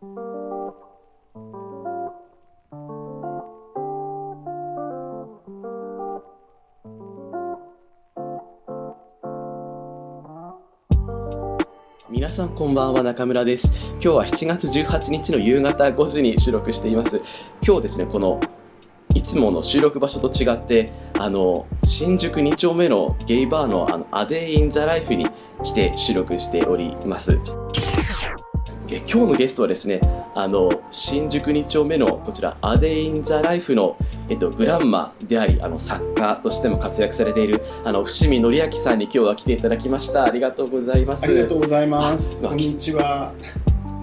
皆さんこんばんは中村です。今日は7月18日の夕方5時に収録しています。今日ですねこのいつもの収録場所と違ってあの新宿2丁目のゲイバーのあのアデイ・イン・ザ・ライフに来て収録しております。今日のゲストはですねあの新宿2丁目のこちらアデイ・イン・ザ・ライフの、えっと、グランマでありあの作家としても活躍されているあの伏見紀明さんに今日は来ていただきましたありがとうございますありがとうございます。あこんにちは。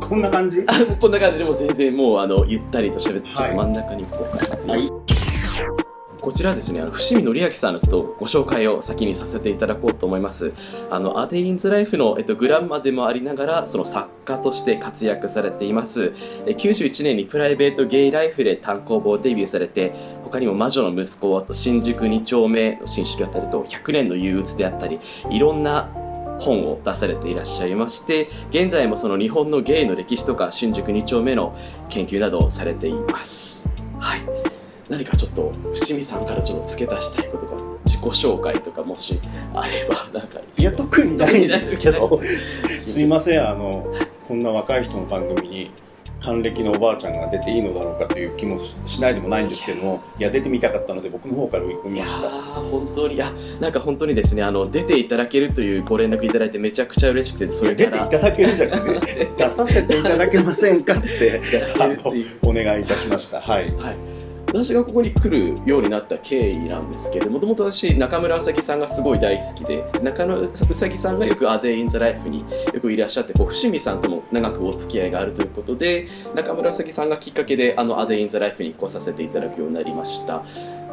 こんな感じ？あこんな感じでもう全然もうあのゆったりと喋って、はいと真ん中にこうすいませんはい。こちらですね、伏見紀明さんのちょっとご紹介を先にさせていただこうと思います。あの、アデインズライフの、えっと、グランマでもありながら、その作家として活躍されています。え91年にプライベートゲイライフで単行本をデビューされて、他にも魔女の息子、あと新宿2丁目の新宿であったりと、100年の憂鬱であったり、いろんな本を出されていらっしゃいまして、現在もその日本のゲイの歴史とか新宿2丁目の研究などをされています。はい。何かちょっと伏見さんからちょっと付け足したいことが自己紹介とかもしあればなんかいや特にないんですけど。す すいませんあのこんな若い人の番組に還暦のおばあちゃんが出ていいのだろうかという気もしないでもないんですけどもいや出てみたかったので僕の方から追いました。ー本当にいやなんか本当にですねあの出ていただけるというご連絡いただいてめちゃくちゃ嬉しくてそれ出ていからただけるんじゃなくて 出させていただけませんかってお願いいたしました。はい。はい私がここに来るようになった経緯なんですけどもともと私中村うさぎさんがすごい大好きで中村うさぎさんがよく「アデイ・イン・ザ・ライフ」によくいらっしゃってこう伏見さんとも長くお付き合いがあるということで中村うさぎさんがきっかけであの「アデイ・イン・ザ・ライフ」に来させていただくようになりました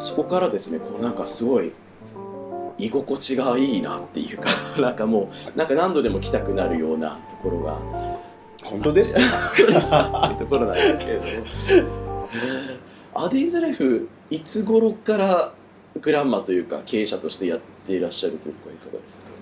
そこからですねこうなんかすごい居心地がいいなっていうかなんかもうなんか何度でも来たくなるようなところが本当ですかそうですか？っていうところなんですけれども。アデイズライフ、いつ頃からグランマというか経営者としてやっていらっしゃるというかいかがですか？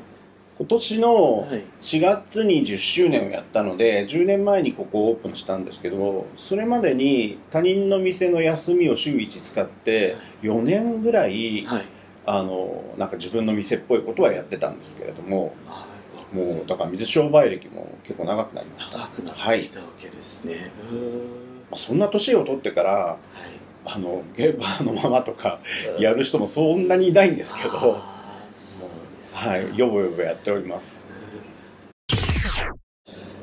今年のはい。4月に10周年をやったので10年前にここをオープンしたんですけどそれまでに他人の店の休みを週1使って4年ぐらいはい。あのなんか自分の店っぽいことはやってたんですけれどもあもうだから水商売歴も結構長くなりました、ま長くなはいってきたわけですね。あ、そんな年を取ってからはあのゲーバーのままとかい。やる人もそんなにいないんですけど、うですか。はい、よぼよぼやっております。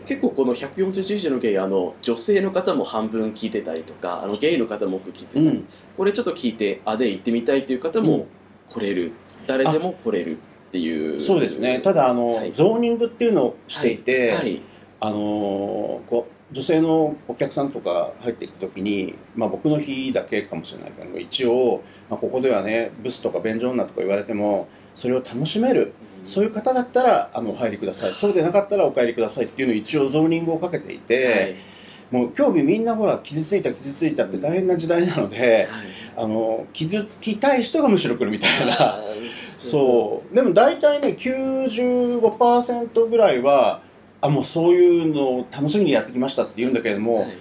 結構この140以上のゲイあの女性の方も半分聞いてたりとかあのゲイの方も多く聞いてたり、うん。これちょっと聞いてあで行ってみたいという方も来れる、誰でも来れるっていう。そうですね。ただあの、はい。ゾーニングっていうのをしていて、はい。あのーこう女性のお客さんとか入ってきた時に、まあ、僕の日だけかもしれないけど一応、まあ、ここではねブスとか便所女とか言われてもそれを楽しめるそういう方だったらあのお入りください。そうでなかったらお帰りくださいっていうのを一応ゾーニングをかけていて、もう興味みんなほら傷ついた傷ついたって大変な時代なので、はい。あの傷つきたい人がむしろ来るみたいな。そう。でも大体ね95%ぐらいはあもうそういうのを楽しみにやってきましたって言うんだけれども、はい。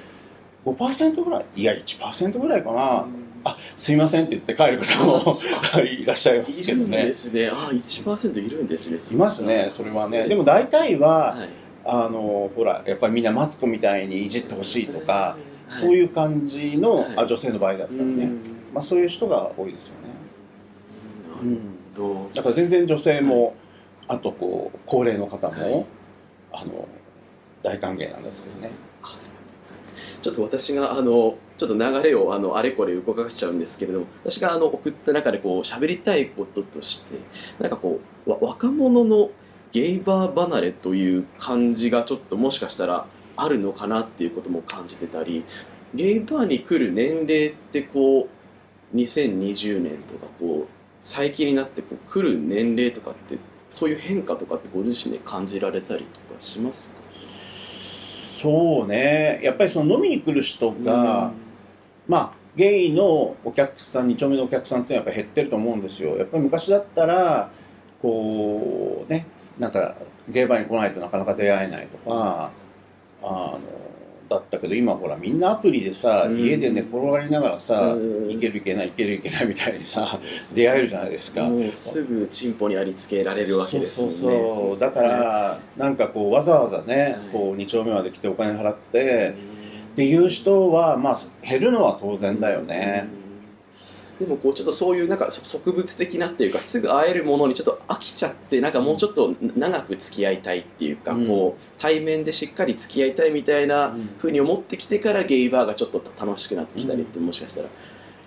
5%ぐらいいや1%ぐらいかな、あすいませんって言って帰る方も いらっしゃいますいるんけどね。ですね。ああ、1%いるんですね。いますねそれはね。うでも大体は、はい、あのほらやっぱりみんなマツコみたいにいじってほしいとか、はい。そういう感じの、はい。あ女性の場合だったらね、うん。まあ、そういう人が多いですよね、うん。だから全然女性も、あとこう高齢の方も、はいあの大歓迎なんですけどね。ちょっと私があのちょっと流れをあのあれこれ動かしちゃうんですけれども、私があの送った中でこう喋りたいこととして、なんかこう若者のゲイバー離れという感じがちょっともしかしたらあるのかなっていうことも感じてたり、ゲイバーに来る年齢ってこう2020年とかこう最近になってこう来る年齢とかってそういう変化とかってご自身で感じられたりとかしますか？そうね。やっぱりその飲みに来る人が、まあゲイのお客さん2丁目のお客さんっていうのはやっぱ減ってると思うんですよ。やっぱり昔だったらこうねなんかゲイバーに来ないとなかなか出会えないとかあのだったけど今ほらみんなアプリでさ、うん。家で寝転がりながらさ、うん。いけるいけないいけるいけないみたいにさ出会えるじゃないですか。すぐチンポにありつけられるわけですそうもんねそうそうだからなんかこうわざわざね、はい。こう2丁目まで来てお金払って、っていう人はまあ減るのは当然だよね。でもこうちょっとそういうなんか植物的なっていうかすぐ会えるものにちょっと飽きちゃってなんかもうちょっと長く付き合いたいっていうか、うん。こう対面でしっかり付き合いたいみたいな風に思ってきてからゲイバーがちょっと楽しくなってきたりってもしかしたら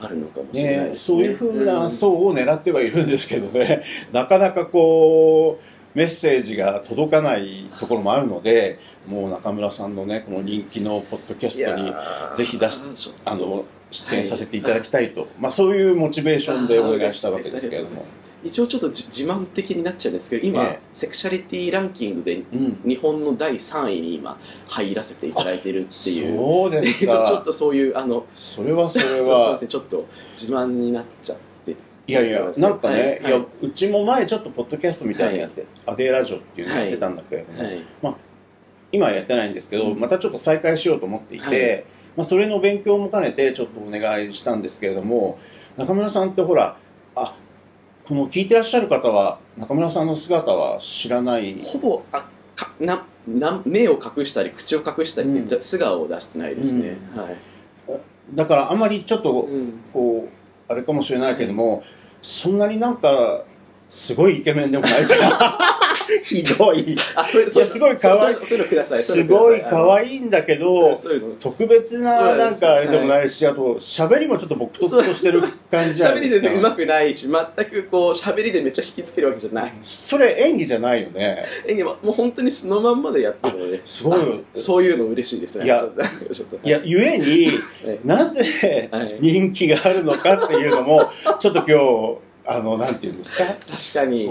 あるのかもしれないね、ね。そういうふうなうん。層を狙ってはいるんですけどね、なかなかこうメッセージが届かないところもあるのでもう中村さんのねこの人気のポッドキャストにぜひ出ししあの出演させていただきたいと、まあ、そういうモチベーションでお願いしたわけですけれども。一応ちょっとじ自慢的になっちゃうんですけど今、ええ。セクシャリティランキングでうん。日本の第3位に今入らせていただいてるっていう。そうですちょ ちょっか。とそういうあのそれはそれそうそうはです。ねちょっと自慢になっちゃっていやいや、なんかね、はい。い。や、うちも前ちょっとポッドキャストみたいにやって、アデーラジオっていうのやってたんだけれども、はい。今はやってないんですけど、うんまたちょっと再開しようと思っていて、はいまあ、それの勉強も兼ねてちょっとお願いしたんですけれども中村さんってほらあこの聞いてらっしゃる方は中村さんの姿は知らない。ほぼあかなな目を隠したり口を隠したりって、うん。ざ素顔を出してないですね、はい、だからあまりちょっとうん。こうあれかもしれないけども、そんなになんかすごいイケメンでもないじゃん ひどい。あそういうそすごい可愛い。そういうのくださいすごい可い愛いんだけど特別ななんかでもないし、あと喋りもちょっと僕とっとしてる感じじゃな喋いですか。りでうまくないし全くこう喋りでめっちゃ引きつけるわけじゃない。それ演技じゃないよね。演技ももう本当に素のまんまでやってるので。すごいあそういうの嬉しいですね。いやいやゆえにはい。なぜはい人気があるのかっていうのもちょっと今日あのなんていうんですか？確かに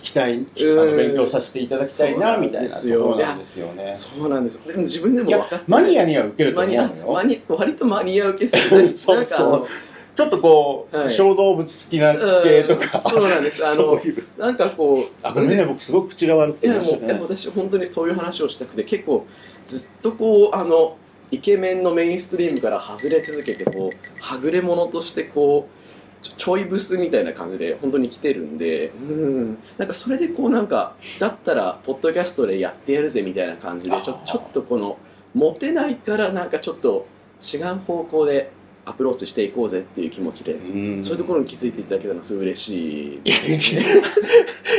聞きたいあうんの勉強させていただきたいなみたいなところなんですよね。そうなんですよでも自分でも分かってマニアには受けるとマニア思う。のよマニ割とマニア受けするそうなんかあのちょっとこう、はい。小動物好きな系とか、うん。そうなんです。あのなんかこうあごめんね僕すごく口が悪くて。いやもう私本当にそういう話をしたくて結構ずっとこうあのイケメンのメインストリームから外れ続けてこうはぐれ者としてこうちょいブスみたいな感じで本当に来てるんでうん。なんかそれでこうなんかだったらポッドキャストでやってやるぜみたいな感じでちょちょっとこのモテないからなんかちょっと違う方向でアプローチしていこうぜっていう気持ちで、うん。そういうところに気づいていただけたのはすごい嬉しい。ですね。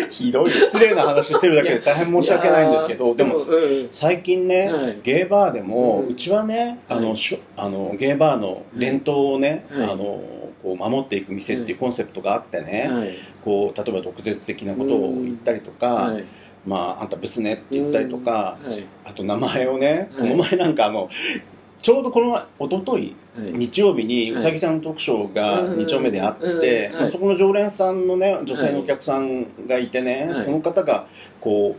ひどい失礼な話してるだけで大変申し訳ないんですけどでもうん最近ね、はい。ゲーバーでも、ううんちはねあの、はい。しょあのゲーバーの伝統をね、はい。あのこう守っていく店っていうコンセプトがあってね、はい。こう例えば毒舌的なことを言ったりとか、はい。まああんたブスねって言ったりとか、はい。あと名前をね、はい。この前なんかあのちょうどこの前一昨日はい。日曜日にはい。うさぎさんの特賞がうん。2丁目であって、まあ、そこの常連さんのね女性のお客さんがいてね、はい。その方がこ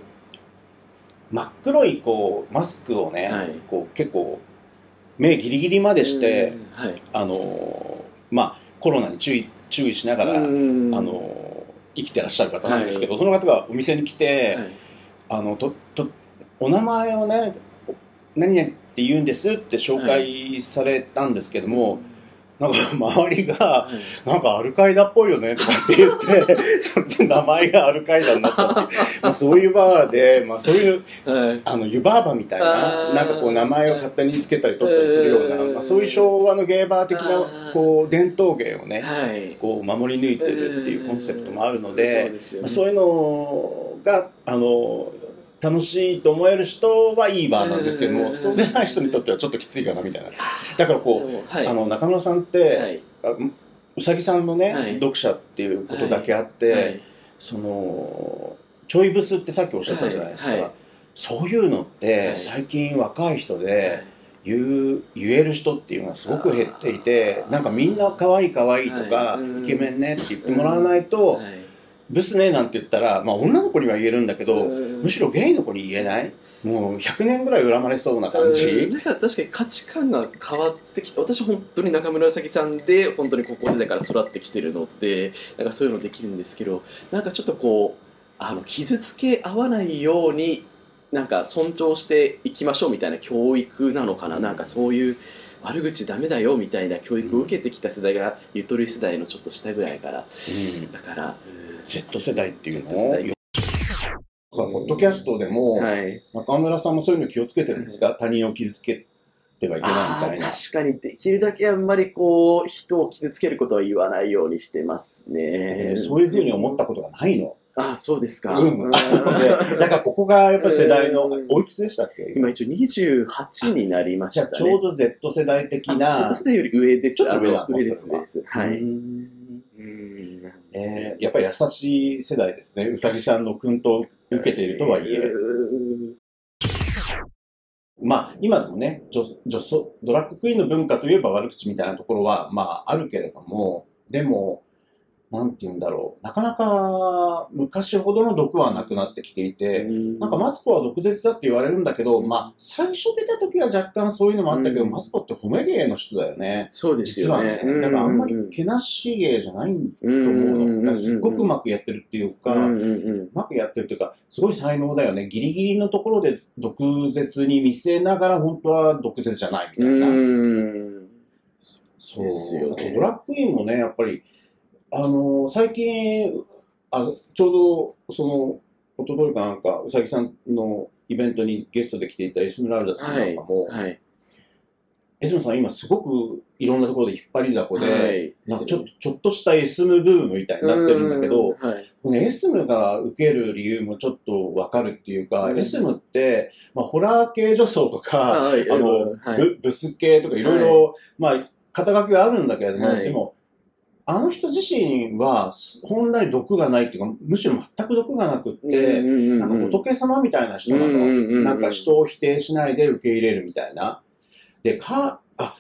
う真っ黒いこうマスクをね、はい。こう結構目ギリギリまでして、あのまあコロナに注意注意しながら、うんあの生きてらっしゃる方なんですけど、その方がお店に来て、はい。あのととお名前をね何々って言うんですって紹介されたんですけども、なんか周りがはいなんかアルカイダっぽいよねとかって言って 名前がアルカイダになったっていう。まあそういうバーで、まあ、そういうはいあの湯婆婆みたいななんかこう名前を勝手につけたり取ったりするような、うん。まあ、そういう昭和のゲーバー的なこう伝統芸をねはい。こう守り抜いてるっていうコンセプトもあるので。そういうのがあの楽しいと思える人はいいバーなんですけども、うんそうでない人にとってはちょっときついかなみたいな。だからこう、はい。あの中村さんって、はい。あうさぎさんのね、はい。読者っていうことだけあって、はい。そのちょいブスってさっきおっしゃったじゃないですか、そういうのって、はい。最近若い人はでい。言う言える人っていうのがすごく減っていてなんかみんな可愛い可愛いとか、イケメンねって言ってもらわないと、はいブスねなんて言ったら、まあ、女の子には言えるんだけど、うん。むしろゲイの子に言えない？もう100年ぐらい恨まれそうな感じ、うん。なんか確かに価値観が変わってきて私本当に中村うさぎさんで本当に高校時代から育ってきてるのでなんかそういうのできるんですけどなんかちょっとこうあの傷つけ合わないようになんか尊重していきましょうみたいな教育なのかな、なんかそういう悪口ダメだよみたいな教育を受けてきた世代がゆとり世代のちょっと下ぐらいから。うん。だから Z 世代っていうの代。ポッドキャストでも、はい。中村さんもそういうの気をつけてるんですか？他人を傷つけてはいけないみあたいな。ー確かにできるだけあんまりこう人を傷つけることは言わないようにしてますね。えーそういうふうに思ったことがないの？あそうですか、うん。でなんかここがやっぱり世代のうん、おいくつでしたっけ？今一応28になりましたね。ちょうど Z 世代的な。Z 世代より上です。ちょっと上です上です。はいですねえーやっぱり優しい世代ですね。うさぎさんの薫陶を受けているとはいえ。えーまあ、今でもね、女女装ドラッグクイーンの文化といえば悪口みたいなところは、まあ、あるけれども、でも、なんて言うんだろう。なかなか昔ほどの毒はなくなってきていて、なんかマツコは毒舌だって言われるんだけど、まあ、最初出た時は若干そういうのもあったけど、うんマツコって褒め芸の人だよね。そうです実はよねね。だからあんまりうんけなし芸じゃないとうん思うの。だからすっごくうままくやってるっていうか、うまくやってるっていうか、すごい才能だよね。ギリギリのところで毒舌に見せながら、本当は毒舌じゃないみたいな。うんそうですよねドラッグクイーンもね、やっぱり、あのー最近、あちょうど、その、おとといかなんか、うさぎさんのイベントにゲストで来ていたエスムラルダさんなんかも、はいエスムさん今すごくいろんなところで引っ張りだこで、はい。なんかちょっと、ちょっとしたエスムブームみたいになってるんだけど、うんはい。このエスムが受ける理由もちょっとわかるっていうか、うん。エスムって、まあ、ホラー系女装とか、はいあの、はい。ブブス系とかいろいろ、まあ、肩書きはあるんだけれども、はい。でも、あの人自身は、ほんなに毒がないっていうか、むしろ全く毒がなくって、なんか仏様みたいな人なの。なんか人を否定しないで受け入れるみたいな。で、か、あ、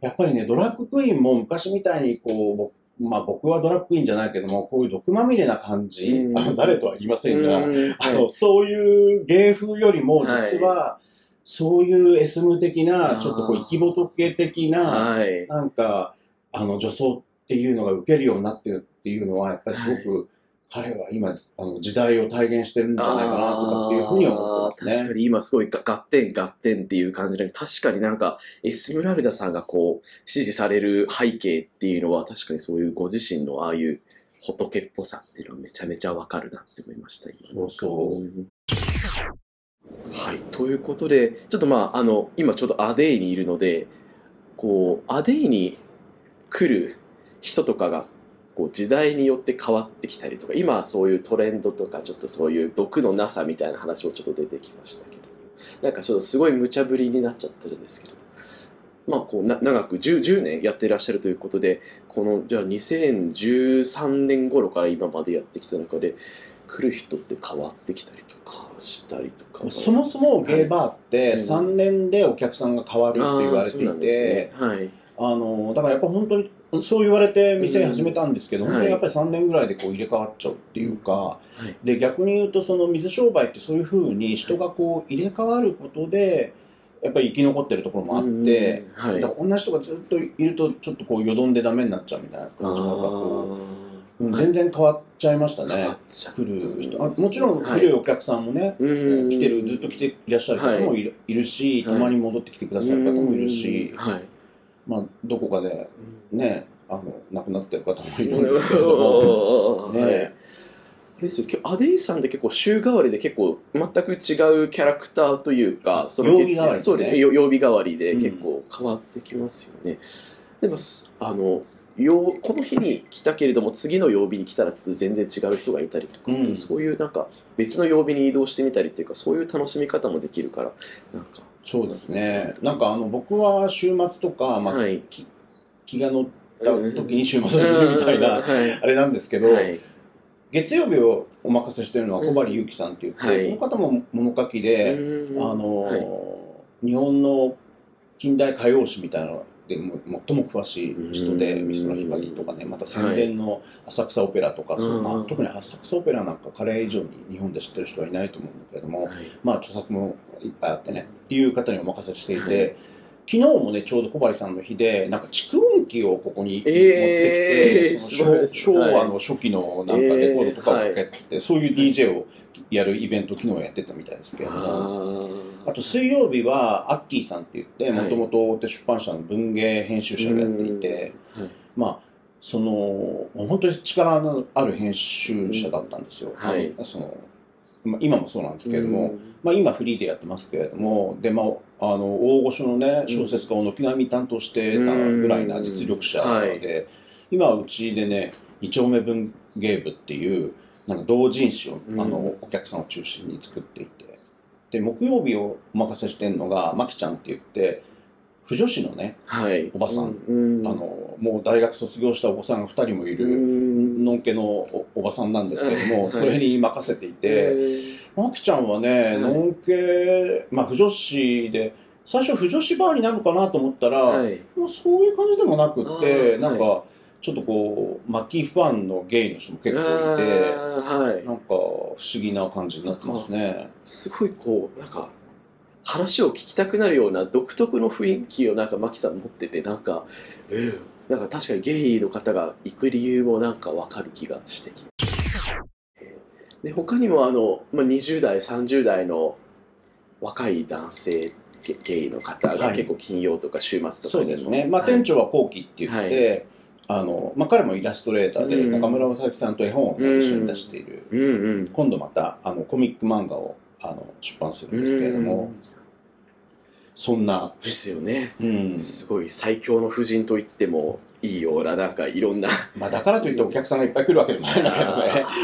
やっぱりね、ドラッグクイーンも昔みたいにこう、僕まあ僕はドラッグクイーンじゃないけども、こういう毒まみれな感じ、うん。あの誰とは言いませんが、うんあの、そういう芸風よりも、実は、そういうエスム的な、ちょっとこう、生き仏的な、はい。なんか、あの、女装っていうのが受けるようになってるっていうのは、やっぱりすごく、彼は今、あの、時代を体現してるんじゃないかなとかっていうふうには思ってますね。確かに今すごいが合点合点っていう感じで、確かになんかエスムラルダさんがこう支持される背景っていうのは確かにそういうご自身のああいう仏っぽさっていうのはめちゃめちゃわかるなって思いました。今そうそう。んはい。ということで、ちょっとまあ、あの、今ちょうどアデイにいるので、こう、アデイに来る人とかが、こう、時代によって変わってきたりとか、今はそういうトレンドとか、ちょっとそういう毒のなさみたいな話もちょっと出てきましたけど、なんかちょっとすごい無茶ぶりになっちゃってるんですけど、まあ、こうな長く 10, 10年やってらっしゃるということで、このじゃあ2013年頃から今までやってきた中で、来る人って変わってきたりとかしたりとか。そもそもゲイバーってはい3年でお客さんが変わるって言われていあーそうなんですて、ねはい。あの、だからやっぱ本当に、そう言われて店始めたんですけど、うん。本当にやっぱり3年ぐらいでこう入れ替わっちゃうっていうか、はい。で、逆に言うとその水商売ってそういうふうに人がこう入れ替わることで、やっぱり生き残ってるところもあって、うんはい。だから同じ人がずっといるとちょっとこうよどんでダメになっちゃうみたいな感じのがこう、うん全然変わっちゃいましたねっ。ちゃ来る人。あもちろんはい。古いお客さんもね、うん来てるずっと来ていらっしゃる方もいる,、い、るしはい。たまに戻ってきてくださる方もいるし、うん。はい。まあ、どこかでねあの亡くなってる方もいるんですけれども、はい。ねですよ。今日アデイさんって結構週替わりで結構全く違うキャラクターというかそ曜日替わりね。そうですね。よ曜日替わりでうん。結構変わってきますよね、でもすあのこの日に来たけれども次の曜日に来たらちょっと全然違う人がいたりとかうん。そういうなんか別の曜日に移動してみたりっていうかそういう楽しみ方もできるからなんかそうですね。なんかあの僕は週末とか、まあはい。き気が乗った時に週末に来るみたいな、はい。あれなんですけど、はい。月曜日をお任せしてるのは小針ゆきさんって言って、はい。この方も物書きで、うん。あの、はい。日本の近代歌謡史みたいなのでも最も詳しい人で、うん。美空ひばりとかね、また宣伝の浅草オペラとか、そうまうん。あ、特に浅草オペラなんか彼以上に日本で知ってる人はいないと思うんだけれども、はい。まあ著作もいっぱいあってね、っていう方にお任せしていて、はい。昨日もね、ちょうど小針さんの日で、なんか蓄音機をここに持ってきて、えー昭和の初期のなんかレコードとかをかけて、そういう DJ をやるイベント昨日やってたみたいですけれども。ああと水曜日はアッキーさんって言ってはい。もともと大手出版社の文芸編集者をやっていて、はい。まあその本当に力のある編集者だったんですよ、はい。そのまあ、今もそうなんですけれども、まあ、今フリーでやってますけれどもで、まあ、あの大御所のね小説家を軒並み担当してたぐらいな実力者で、はい。今はうちでね二丁目文芸部っていうなんか同人誌を、うん。あのお客さんを中心に作っていて。で木曜日をお任せしてるのがまきちゃんって言って婦女子のね、はい。おばさん。うんあのもう大学卒業したお子さんが2人もいる、うん。のんけのおおばさんなんですけども、はいそれに任せていて、マキちゃんはね、い。のんけ、まあ、不女子で、最初不女子バーになるかなと思ったら、はい。もうそういう感じでもなくって、なんか、ちょっとこう、マッキーファンのゲイの人も結構いて、はい。なんか不思議な感じになってますね。すごいこうなんか話を聞きたくなるような独特の雰囲気をなんかマキさん持っててなんか、うん、なんか確かにゲイの方が行く理由もなんかわかる気がしてきで他にもあの、まあ、20代30代の若い男性ゲゲイの方がはい。結構金曜とか週末とそかにもうですね。まあ、はい店長はコウキって言って、あの、まあ、彼もイラストレーターで、うん。中村正樹さんと絵本をね、一緒に出している。今度また、あの、コミック漫画を、あの、出版するんですけれども、そんな、ですよね。うん。すごい最強の婦人と言ってもいいようななんかいろんな。まあ、だからといってお客さんがいっぱい来るわけでもないんだけどね。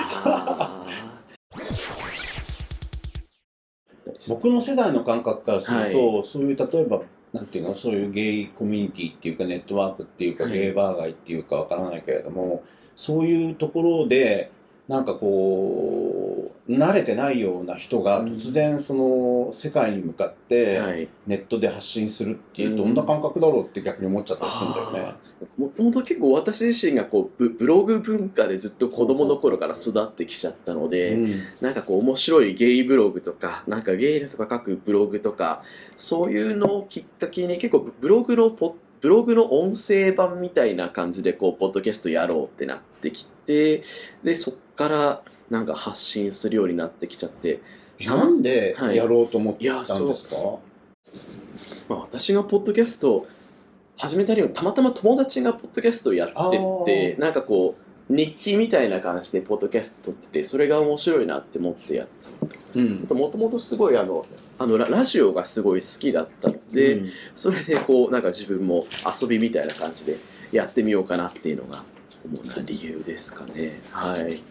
僕の世代の感覚からすると、そういう例えばなんていうの？そういうゲイコミュニティっていうかネットワークっていうか、はい。ゲイバー街っていうかわからないけれどもそういうところでなんかこう慣れてないような人が突然その世界に向かってはい。ネットで発信するってどんな感覚だろうって逆に思っちゃったりするんだよね。もともと結構私自身がこうブブログ文化でずっと子供の頃から育ってきちゃったので、うん。なんかこう面白いゲイブログとかなんかゲイとか書くブログとかそういうのをきっかけに結構ブログのポブログの音声版みたいな感じでこうポッドキャストやろうってなってきてでそっからなんか発信するようになってきちゃって、えなんでやろうと思ったんですか、まあ、私がポッドキャストを始めた理由はたまたま友達がポッドキャストをやっててなんかこう日記みたいな感じでポッドキャスト撮っててそれが面白いなって思ってやった。もともとすごいあのあのララジオがすごい好きだったので、うん。それでこうなんか自分も遊びみたいな感じでやってみようかなっていうのが主な理由ですかね。はい。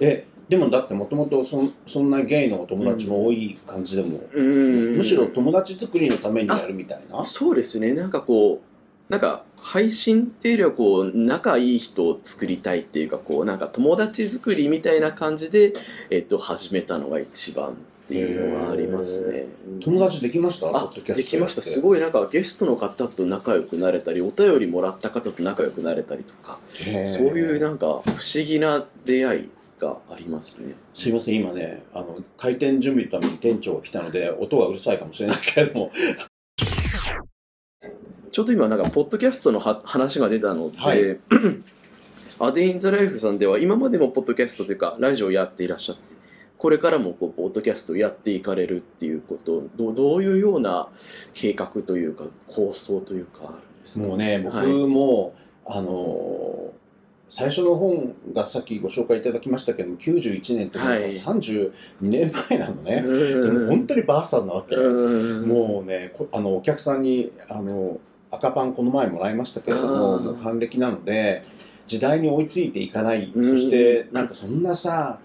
えでもだってもともとそんそんなゲイのお友達も多い感じでも、うん。むしろ友達作りのためにやるみたいな？そうですね。なんかこうなんか配信っていうよりはこう仲いい人を作りたいっていうかこうなんか友達作りみたいな感じで、えっと、始めたのが一番っていうのがありますね。友達できました？ポあできました。すいごいなんかゲストの方と仲良くなれたりお便りもらった方と仲良くなれたりとかそういうなんか不思議な出会いがありますね。すいません今ねあの開店準備のために店長が来たので音がうるさいかもしれないけれどもちょうど今なんかポッドキャストのは話が出たので、はい。アデイン・ザ・ライフさんでは今までもポッドキャストというかラジオやっていらっしゃってこれからもこうポッドキャストをやっていかれるっていうことどうどういうような計画というか構想というかもうね僕はい。も、あの最初の本がさっきご紹介いただきましたけども91年ってもうさはい。32年前なのね、でうん。も本当にばあさんなわけ、うん。もうねこあのお客さんにあの赤パンこの前もらいましたけれどももう還暦なので時代に追いついていかない、うん。そしてなんかそんなさ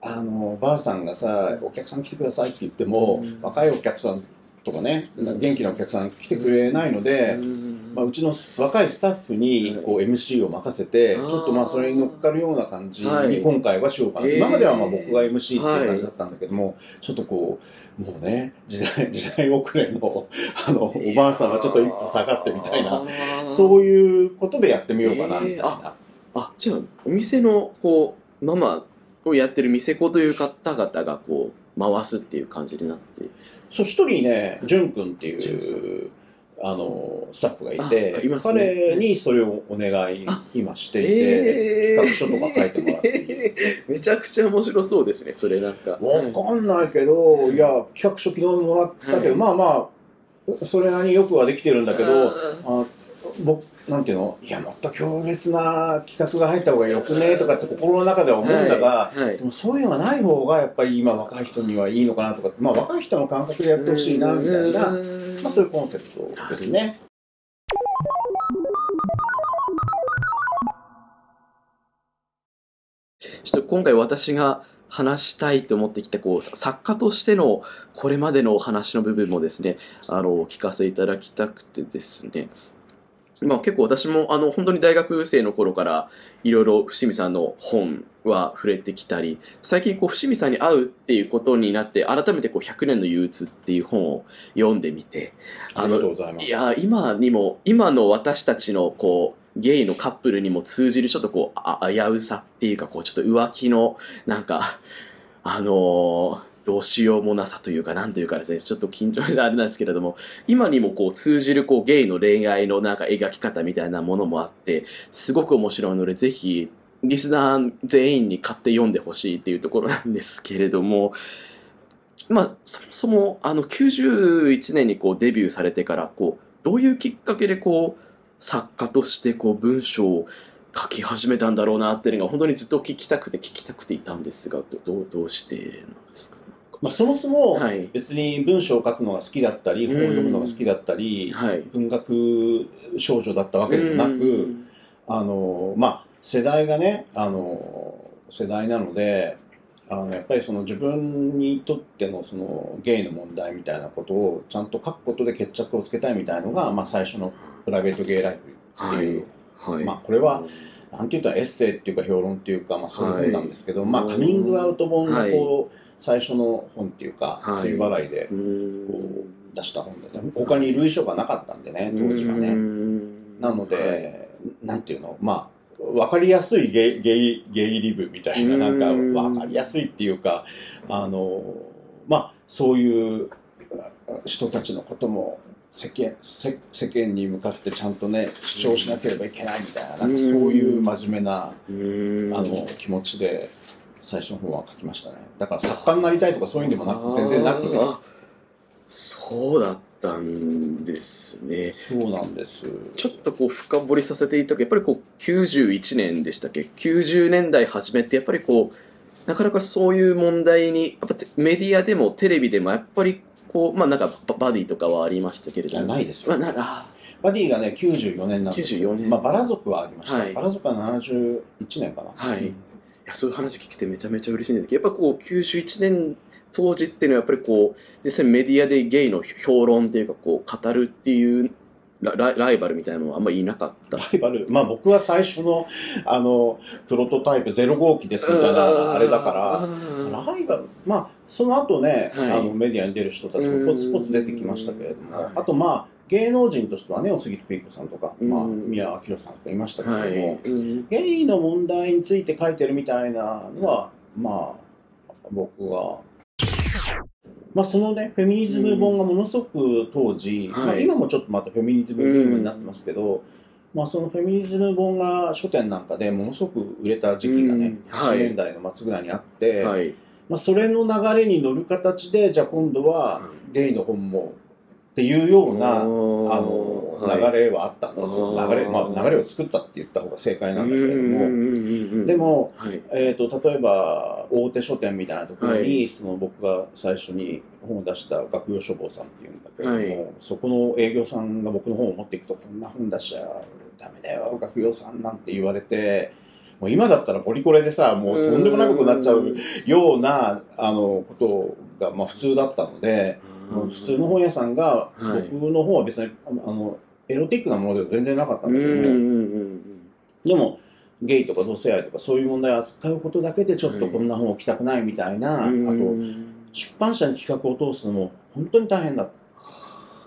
あのばあさんがさお客さん来てくださいって言っても、うん。若いお客さんとかね、うん。元気なお客さん来てくれないので、うん。まあ、うちの若いスタッフにこう MC を任せて、ちょっとまあそれに乗っかるような感じはい。に今回はしようかな、えー。今まではまあ僕が MC っていう感じだったんだけども、ちょっとこうもうね時代 時代遅れのあのおばあさんがちょっと一歩下がってみたいなそういうことでやってみようかなみたいな、えあじゃあお店のこうママをやってる店子という方々がこう回すっていう感じになって。そう一人ね淳君っていうあのスタッフがいて、あいね。彼にそれをお願い今していて、えー。企画書とか書いてもらって。めちゃくちゃ面白そうですね、それなんか。わかんないけど、い。や、企画書昨日もらったけど、はい。まあまあ、それなりによくはできてるんだけど、ああ僕、なんていうの？いや、もっと強烈な企画が入った方がよくねとかって心の中では思うんだが、はいはい。でもそういうのがない方がやっぱり今若い人にはいいのかなとか、まあ若い人の感覚でやってほしいなみたいな、まあそういうコンセプトですね。ちょっと今回私が話したいと思ってきたこうさ作家としてのこれまでのお話の部分もですねあのお聞かせいただきたくてですねまあ結構私もあの本当に大学生の頃からいろいろ伏見さんの本は触れてきたり最近こう伏見さんに会うっていうことになって改めてこう100年の憂鬱っていう本を読んでみてありがとうございます。いや今にも今の私たちのこうゲイのカップルにも通じるちょっとこうあ危うさっていうかこうちょっと浮気のなんかあのーどうしようもなさというかなんというかですねちょっと緊張であれなんですけれども今にもこう通じるこうゲイの恋愛のなんか描き方みたいなものもあってすごく面白いのでぜひリスナー全員に買って読んでほしいっていうところなんですけれどもまあ、そもそも、あの、91年にこうデビューされてから、こう、どういうきっかけでこう、作家としてこう、文章を書き始めたんだろうなっていうのが、本当にずっと聞きたくて聞きたくていたんですが、どう、どうしてなんですか？まあそもそもはい。別に文章を書くのが好きだったり、うん。本を読むのが好きだったり、はい。文学少女だったわけでもなく、うん。あの、まあ、世代がね、あの、世代なので、あの、やっぱりその自分にとってのそのゲイの問題みたいなことをちゃんと書くことで決着をつけたいみたいのが、まあ最初のプライベートゲイライフっていう、はい。まあこれは、なんて言ったらエッセイっていうか評論っていうか、まあそういう本なんですけど、まあカミングアウト本のこう、最初の本っていうか、はい。そういう払いで出した本でね、他に類書がなかったんでね、当時はね。ねなので、なんていうの、まあ、わかりやすいゲイゲイゲイリブみたいな、なんかうんわかりやすいっていうか、あの、まあ、そういう人たちのことも世間世世間に向かってちゃんとね、主張しなければいけないみたいな、なんかそういう真面目な、あの、気持ちで、最初の方は書きましたね。だから作家になりたいとかそういうんでもなく、全然なくて、あそうだったんですね。そうなんです。ちょっとこう深掘りさせていただくやっぱりこう91年でしたっけ？90年代初めってやっぱりこうなかなかそういう問題にやっぱてメディアでもテレビでもやっぱりこうまあなんかババディとかはありましたけれどもないですよ。まあバディがね、94年なんですよ。94年まあ、バラ族はありました。はいバラ族は71年かな。はいいやそういう話聞けてめちゃめちゃ嬉しいんですけどやっぱこう91年当時っていうのはやっぱりこう実際メディアでゲイの評論っていうかこう語るっていうララライバルみたいなのはあんまりいなかった。ライバル、まあ僕は最初の、あの、プロトタイプ0号機ですみたいな、あれだから、らライバル、まあ、その後ね、はい。あのメディアに出る人たちもポツポツ出てきましたけれども、うん。あとまあ、芸能人としてはね、お杉ピーコさんとか、まあ、うん宮明さんとかいましたけれどはも、い、うん。ゲイの問題について書いてるみたいなのは、まあ、僕は、まあそのね、フェミニズム本がものすごく当時、はいまあ今もちょっとまたフェミニズムブームになってますけど、まあそのフェミニズム本が書店なんかでものすごく売れた時期がね、うん。はい。80年代の末ぐらいにあって、はい。まあそれの流れに乗る形で、じゃあ今度はゲイの本もっていうような、あの、流れはあったんですよ。はい流れ、まあ流れを作ったって言った方が正解なんだけれども、でも、も、はい、えー、と例えば大手書店みたいなところに、はその僕が最初に本を出した学用書房さんっていうんだけれども、はそこの営業さんが僕の本を持っていくとこんな本出しちゃダメだよ学用さんなんて言われてもう今だったらポリコレでさもうとんでもないことになっちゃうようなあのことが、まあ、普通だったので、普通の本屋さんが、はい。僕の本は別にあのエロティックなものでは全然なかったんうんだけども、うんうん。でも、ゲイとか同性愛とかそういう問題を扱うことだけでちょっとこんな本を置きたくないみたいな、うんあと、出版社に企画を通すのも本当に大変だ。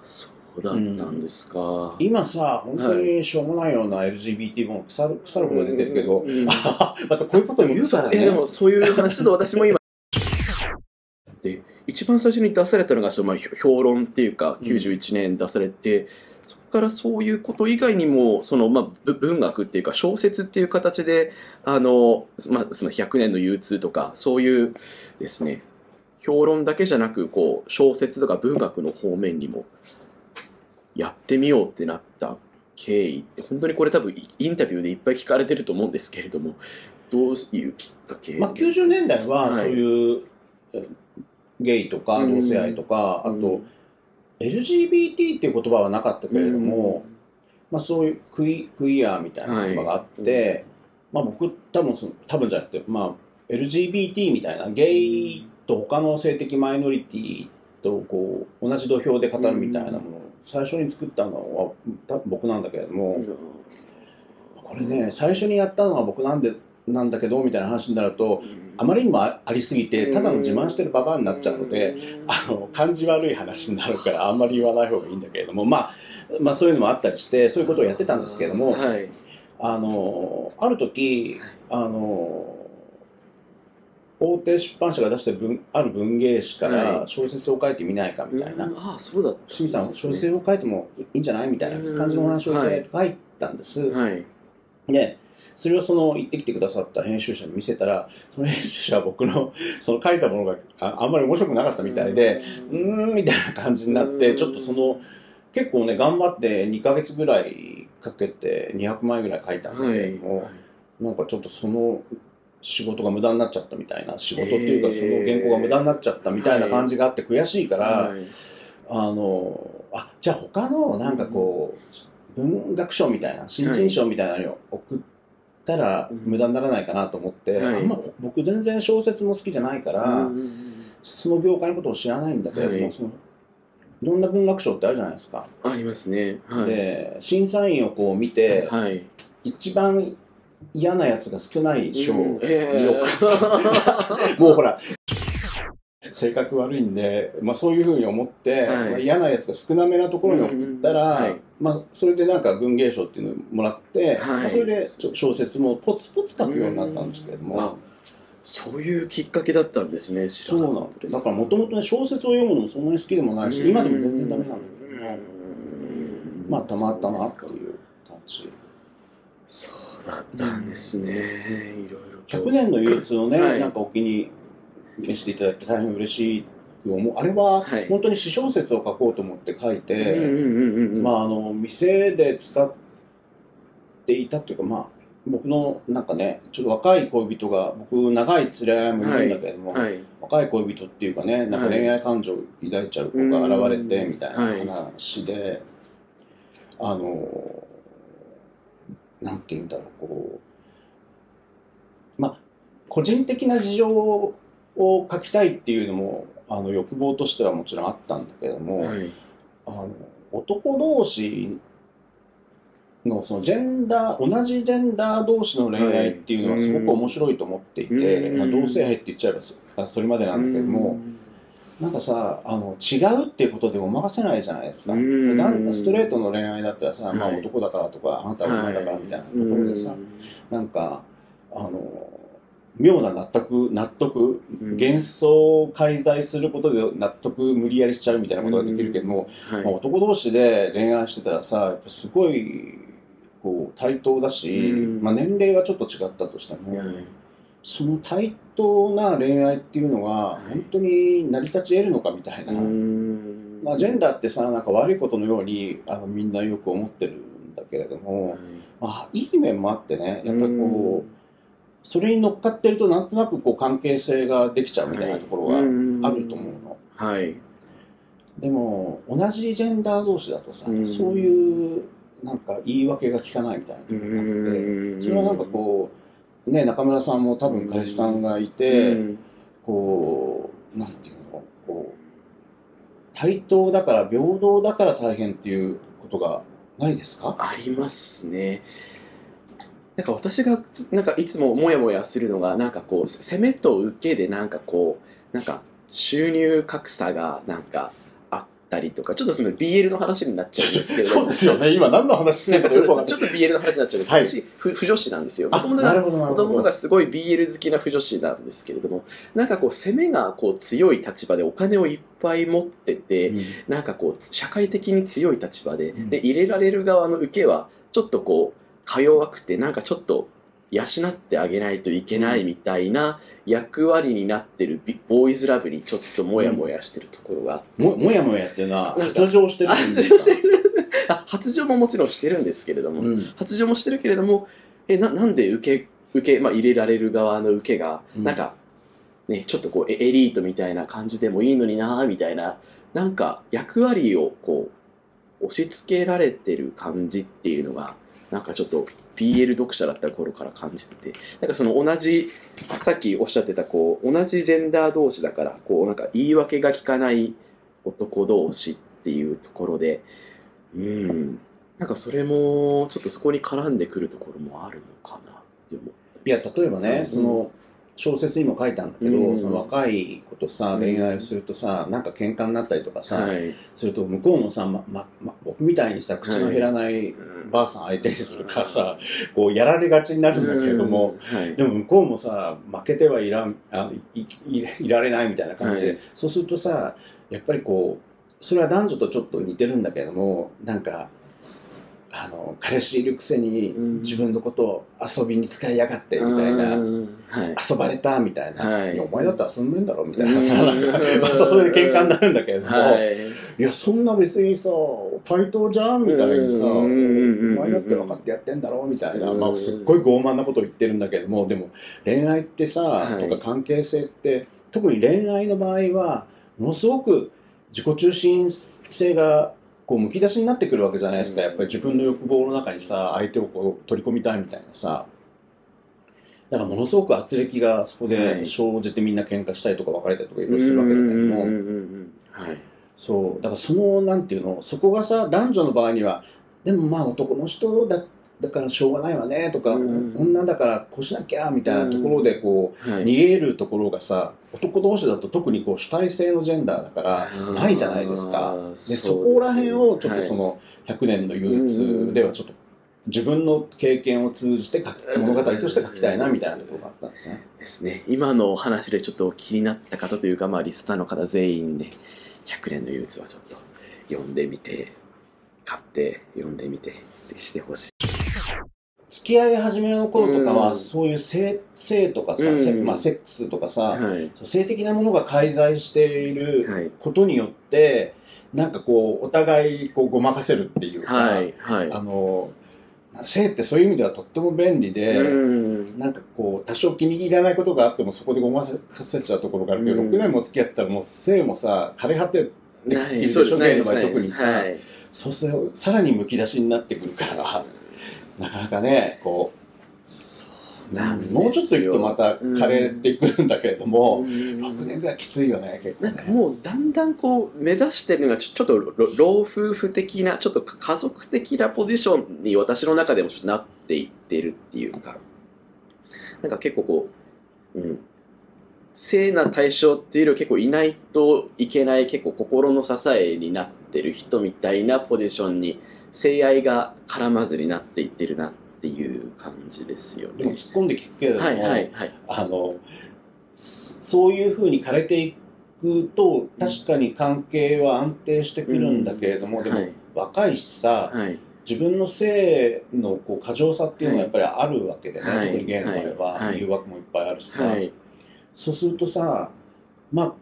そうだったんですか、今さ、本当にしょうもないような LGBT 本腐る腐るほど出てるけど、うんうん またこういうことを言うからね。いやでもそういう話ちょっと私も今番最初に出されたのが評論っていうかうん。91年出されて、そこかからそういうこと以外にもその、まあ、ぶ文学っていうか小説っていう形であの、まあ、その100年の憂鬱とかそういうですね評論だけじゃなくこう小説とか文学の方面にもやってみようってなった経緯って本当にこれ多分インタビューでいっぱい聞かれてると思うんですけれどもどういうきっかけ？まあ、90年代ははい。そういう、えゲイとかうん。同性愛とか、うん。あと LGBT っていう言葉はなかったけれども、まあ、そういうクイクイアみたいな言葉があって、まあ、僕多分その多分じゃなくて、まあ、LGBT みたいなゲイと他の性的マイノリティとこう同じ土俵で語るみたいなものを最初に作ったのは多分僕なんだけれども、うん。これね最初にやったのは僕なんでなんだけどみたいな話になるとあまりにもあありすぎてただの自慢してるババアになっちゃうので、あの感じ悪い話になるからあんまり言わない方がいいんだけれども、まあ、まあそういうのもあったりしてそういうことをやってたんですけれども、はい。あのある時あの大手出版社が出してる文ある文芸誌かはい。ら小説を書いてみないかみたいなうん。ああそうだ清水さん小説を書いてもいいんじゃないみたいな感じのお話をいただいて書いたんです。はい。で、それをその行ってきてくださった編集者に見せたら、その編集者は僕の その書いたものがああんまり面白くなかったみたいで、うーん、みたいな感じになって、ちょっとその、結構ね、頑張って2ヶ月ぐらいかけて200枚ぐらい書いたんだけれども、なんかちょっとその仕事が無駄になっちゃったみたいな、仕事っていうかその原稿が無駄になっちゃったみたいな感じがあって悔しいから、はいあの、あ、じゃあ他のなんかこう、文学賞みたいな、新人賞みたいなのを送ったらうん。無駄にならないかなと思って、はい。あんま僕全然小説も好きじゃないから、うんその業界のことを知らないんだけれども、はい。そのいろんな文学賞ってあるじゃないですか。ありますね。はい。で、審査員をこう見て、はい。一番嫌なやつが少ない賞をうん。えよく もうほら、性格悪いんで、まあそういうふうに思って、はい。まあ嫌なやつが少なめなところに送ったら、うんはい。まあそれでなんか文芸賞っていうのをもらって、はい。まあそれで小説もポツポツ書くようになったんですけれども、あそういうきっかけだったんですね知らな。かったです。だからもともとね小説を読むのもそんなに好きでもないし、今でも全然ダメなんだけどまあたまったなっていう感じ。そうだったんですね。いろいろと。100年の憂鬱をね、はい。なんかお気に召していただいて大変嬉しく思う。あれははい。本当に詩小説を書こうと思って書いて、まああの、店で使っていたっていうか、まあ、僕のなんかね、ちょっと若い恋人が、僕長い連れ合いもいるんだけれども、はい。若い恋人っていうかね、なんかはい恋愛感情を抱いちゃう子が現れて、みたいはいな話で、あの、なんて言うんだろう、こう、まあ、個人的な事情を書きたいっていうのも、あの、欲望としてはもちろんあったんだけども、はい。あの男同士のそのジェンダー同じジェンダー同士の恋愛っていうのはすごく面白いと思っていて、うんまあ、同性愛って言っちゃえばそそれまでなんだけども、なんかさあの違うっていうことでごまかせないじゃないですか、ストレートの恋愛だったらさ、まあ、はい男だからとかあなたは女だからみたいなところでさ、なんかあの妙な納得納得うん。幻想を介在することで納得無理やりしちゃうみたいなことができるけども、はい。まあ、男同士で恋愛してたらさやっぱすごいこう対等だし、うん。まあ、年齢はちょっと違ったとしても、はいその対等な恋愛っていうのがい。本当に成り立ち得るのかみたいな、うん。まあ、ジェンダーってさなんか悪いことのようにあのみんなよく思ってるんだけれども、はい。まあ、いい面もあってねやっぱりこうそれに乗っかってるとなんとなくこう関係性ができちゃうみたいなところがあると思うの。はい。でも同じジェンダー同士だとさ、うん。そういうなんか言い訳が効かないみたいなところがあって、うん。それはなんかこうね中村さんも多分彼氏さんがいて、うん。こうなんていうのこう対等だから平等だから大変っていうことがないですか？ありますね。なんか私がつなんかいつもモヤモヤするのがなんかこう攻めと受けでなんかこうなんか収入格差がなんかあったりとか、ちょっとその BL の話になっちゃうんですけれどそうですよね。今何の話してるかちょっと BL の話になっちゃうんですけど、はい。私、ふ不女子なんですよ。もあともとがすごい BL 好きな不女子なんですけれども、なんかこう、攻めがこう強い立場でお金をいっぱい持ってて、うん。なんかこう、社会的に強い立場で、うん。で、入れられる側の受けは、ちょっとこう、か弱くて、なんかちょっと、養ってあげないといけないみたいな役割になってるビボーイズラブにちょっともやもやしてるところがあって、ももやもやっていうのはな発情してる発情してる。あ発情ももちろんしてるんですけれども、うん。発情もしてるけれどもえななんで受け受け、まあ、入れられる側の受けが、うん。なんかねちょっとこうエエリートみたいな感じでもいいのになみたいな。なんか役割をこう押し付けられてる感じっていうのがなんかちょっと BL 読者だった頃から感じててなんかその同じさっきおっしゃってたこう同じジェンダー同士だからこうなんか言い訳が効かない男同士っていうところでうん。なんかそれもちょっとそこに絡んでくるところもあるのかなって思った。いや例えばね、うん。その小説にも書いたんだけど、うん。その若い子とさうん。恋愛をするとさなんか喧嘩になったりとかさ、はい、すると向こうもさ、ままま、僕みたいにさ口の減らないばあさん相手にするからさ、こうやられがちになるんだけれども、うん。はい。でも向こうもさ負けてはいらんあいいいいられないみたいな感じで、はい。そうするとさやっぱりこうそれは男女とちょっと似てるんだけれどもなんかあの彼氏いるくせにうん。自分のことを遊びに使いやがってみたいな、遊ばれたみたいな、はい。お前だって遊んでんだろみたいなさ、またそれで喧嘩になるんだけれど。も、はい。いや、そんな別にさ、対等じゃんみたいにさ、おうん。前だって分かってやってんだろみたいな、うん。まあ、すっごい傲慢なことを言ってるんだけども、でも、恋愛ってさ、はい。とか関係性って、特に恋愛の場合は、ものすごく自己中心性が、こう、むき出しになってくるわけじゃないですか。うん。やっぱり自分の欲望の中にさ、相手をこう取り込みたいみたいなさ。だからものすごく圧力がそこはでい。生じてみんな喧嘩したりとか別れたりとかいろいろするわけだけども、そう、だからその、なんていうの、そこがさ、男女の場合には、でもまあ男の人だだからしょうがないわねとか、うん女だからこうしなきゃみたいなところでこう、はい。逃げるところがさ、男同士だと特にこう主体性のジェンダーだからうんないじゃないですか。で、そこら辺をちょっとはい。その100年の憂鬱ではちょっと自分の経験を通じて物語として書きたいなみたいなところがあったんですね。ですね。今のお話でちょっと気になった方というかまあリスナーの方全員で100年の憂鬱はちょっと読んでみて買って読んでみてしてほしい付き合い始めの頃とかは、うん。そういう性性とかさ、うん。せまあ、セックスとかさ、はい。性的なものが介在しているはい。ことによって、なんかこう、お互いこうごまかせるっていうか、はいはい。あの、性ってそういう意味ではとっても便利で、うん。なんかこう、多少気に入らないことがあってもそこでごまかせちゃうところがあるけど、うん。6年も付き合ってたらもう性もさ、枯れ果ててないいるでしょ、そうないゲイの場合特にさ、はい。そうするとさらにむき出しになってくるから、なかなかね、こそうう、なんですよ。もうちょっといくとまた枯れてくるんだけれども、うん。6年ぐらいきついよね、結構ね。なんかもうだんだんこう目指してるのがちょちょっとろ老夫婦的なちょっと家族的なポジションに私の中でもちょっとなっていってるっていうか。なんか結構こううん。性な対象っていうよりは結構いないといけない結構心の支えになってる人みたいなポジションに性愛が絡まずになっていってるなっていう感じですよね。でも突っ込んで聞くけれども、はいはいはい。あの、そういうふうに枯れていくと、確かに関係は安定してくるんだけれども、でもはい若いしさ、はい。自分の性のこう過剰さっていうのはやっぱりあるわけでね、はい。特にゲイの場合は、はい。誘惑もいっぱいあるしさ、はい。そうするとさ、まあ、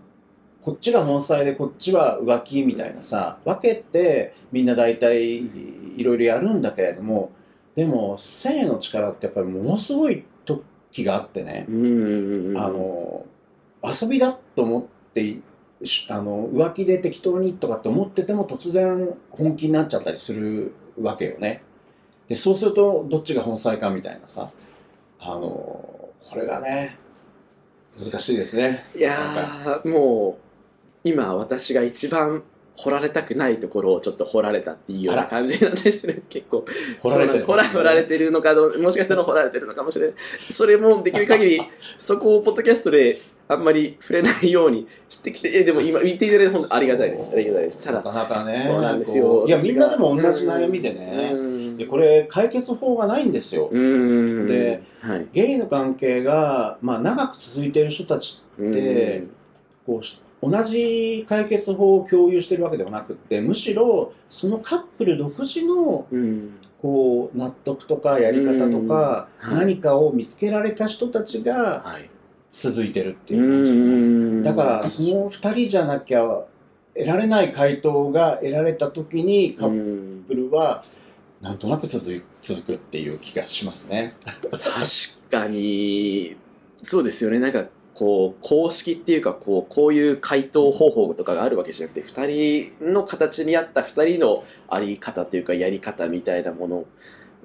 こっちが本妻でこっちは浮気みたいなさ、分けてみんな大体いろいろやるんだけれども、でも性の力ってやっぱりものすごい時があってね、あの、遊びだと思って、しあの、浮気で適当にとかって思ってても突然本気になっちゃったりするわけよね。で、そうするとどっちが本妻かみたいなさ、あの、これがね、難しいですね。いやーもう今私が一番掘られたくないところをちょっと掘られたっていうような感じなんですね、結構。掘られてるそうなん掘られてるのかどう、もしかしたら掘られてるのかもしれない。それもできる限り、そこをポッドキャストであんまり触れないようにしてきて、え、でも今言っていただいて本当ありがたいです。ありがたいです。たなだ、かなかね。そうなんですよいや、みんなでも同じうん悩みでね。うんで、これ、解決法がないんですよ。うん。で、はい。ゲイの関係が、まあ、長く続いている人たちでこうし同じ解決法を共有してるわけではなくってむしろそのカップル独自の。こう納得とかやり方とか何かを見つけられた人たちがはい。続いてるってういう感じ、ん。だからその2人じゃなきゃ得られない回答が得られた時にカッうんプルはなんとなく続い続くっていう気がしますね。確かに、そうですよね。なんか、こう、公式っていうか、こう、こういう回答方法とかがあるわけじゃなくて、二人の形に合った二人のあり方っていうか、やり方みたいなもの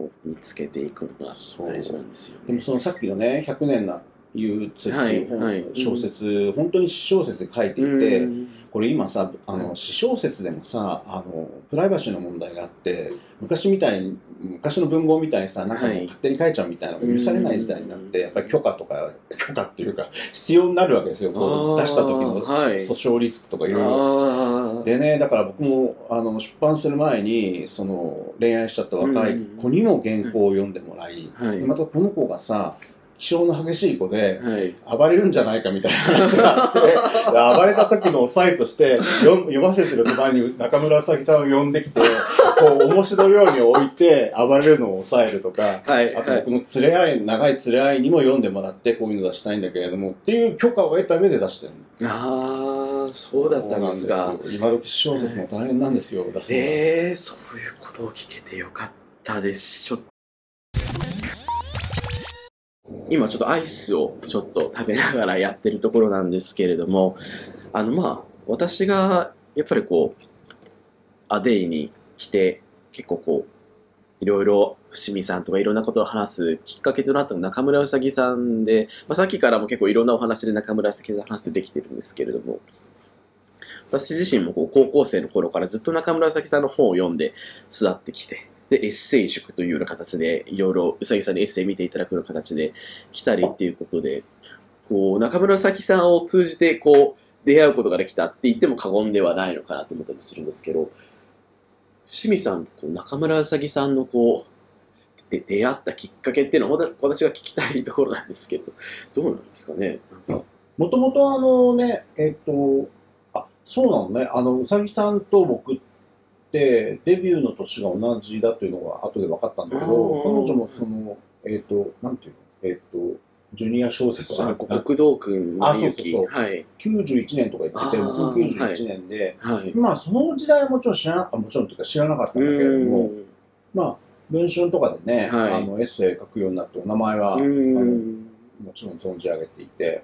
を見つけていくのが大事なんですよね。でもそのさっきのね「100年な憂鬱」っていう本、はいはい。小説、本当に詩小説で書いていて、うん。これ今さあはいの詩小説でもさあのプライバシーの問題があって昔みたいに昔の文豪みたいにさなんかもうはい。勝手に書いちゃうみたいなのが許されない時代になって、やっぱり許可とか許可っていうか必要になるわけですよこう出した時の訴訟リスクとかいろいろ。でね、だから僕もあの出版する前にその恋愛しちゃった若い子にも原稿を読んでもらいまたこの子がさ気性の激しい子ではい。暴れるんじゃないかみたいな話があって で暴れた時の抑えとして読読ませてる隣に中村うさぎさんを呼んできてこう面白いように置いて暴れるのを抑えるとか。はい。あとはい僕の連れ合い、長い連れ合いにも読んでもらって、こういうの出したいんだけれども、っていう許可を得た上で出してるの。ああ、そうだったんですが。そうなんですよ今時小説も大変なんですよ、出すええそういうことを聞けてよかったです。ちょっと今ちょっとアイスをちょっと食べながらやってるところなんですけれども、あのまあ、私がやっぱりこう、アデイに来て、結構こう、いろいろ伏見さんとかいろんなことを話すきっかけとなったの中村うさぎさんで、まあ、さっきからも結構いろんなお話で中村うさぎさん話してできてるんですけれども、私自身もこう高校生の頃からずっと中村うさぎさんの本を読んで育ってきて、で、エッセイ塾というような形で、いろいろうさぎさんにエッセイ見ていただくような形で来たりっていうことで、こう、中村うさんを通じて、こう、出会うことができたって言っても過言ではないのかなと思ったりするんですけど、清水さんとこう中村うさぎさんのこう、で出会ったきっかけっていうのは、私が聞きたいところなんですけど、どうなんですかね、もともとあのね、えっと、あ、そうなのね、あの、うさぎさんと僕って、デビューの年が同じだというのが後で分かったんだけど、うん彼女もその、えっと、なんていうの、えっと、ジュニア小説じゃあなくて、極道くんあ。そうそうそう。はい。91年とか言ってて、僕91年で、はい。まあその時代はもちろん知らな、あもちろんというか知らなかったんだけれども、まあ、文春とかでね、はい。あのエッセイ書くようになってお名前は、うあのん。もちろん存じ上げていて、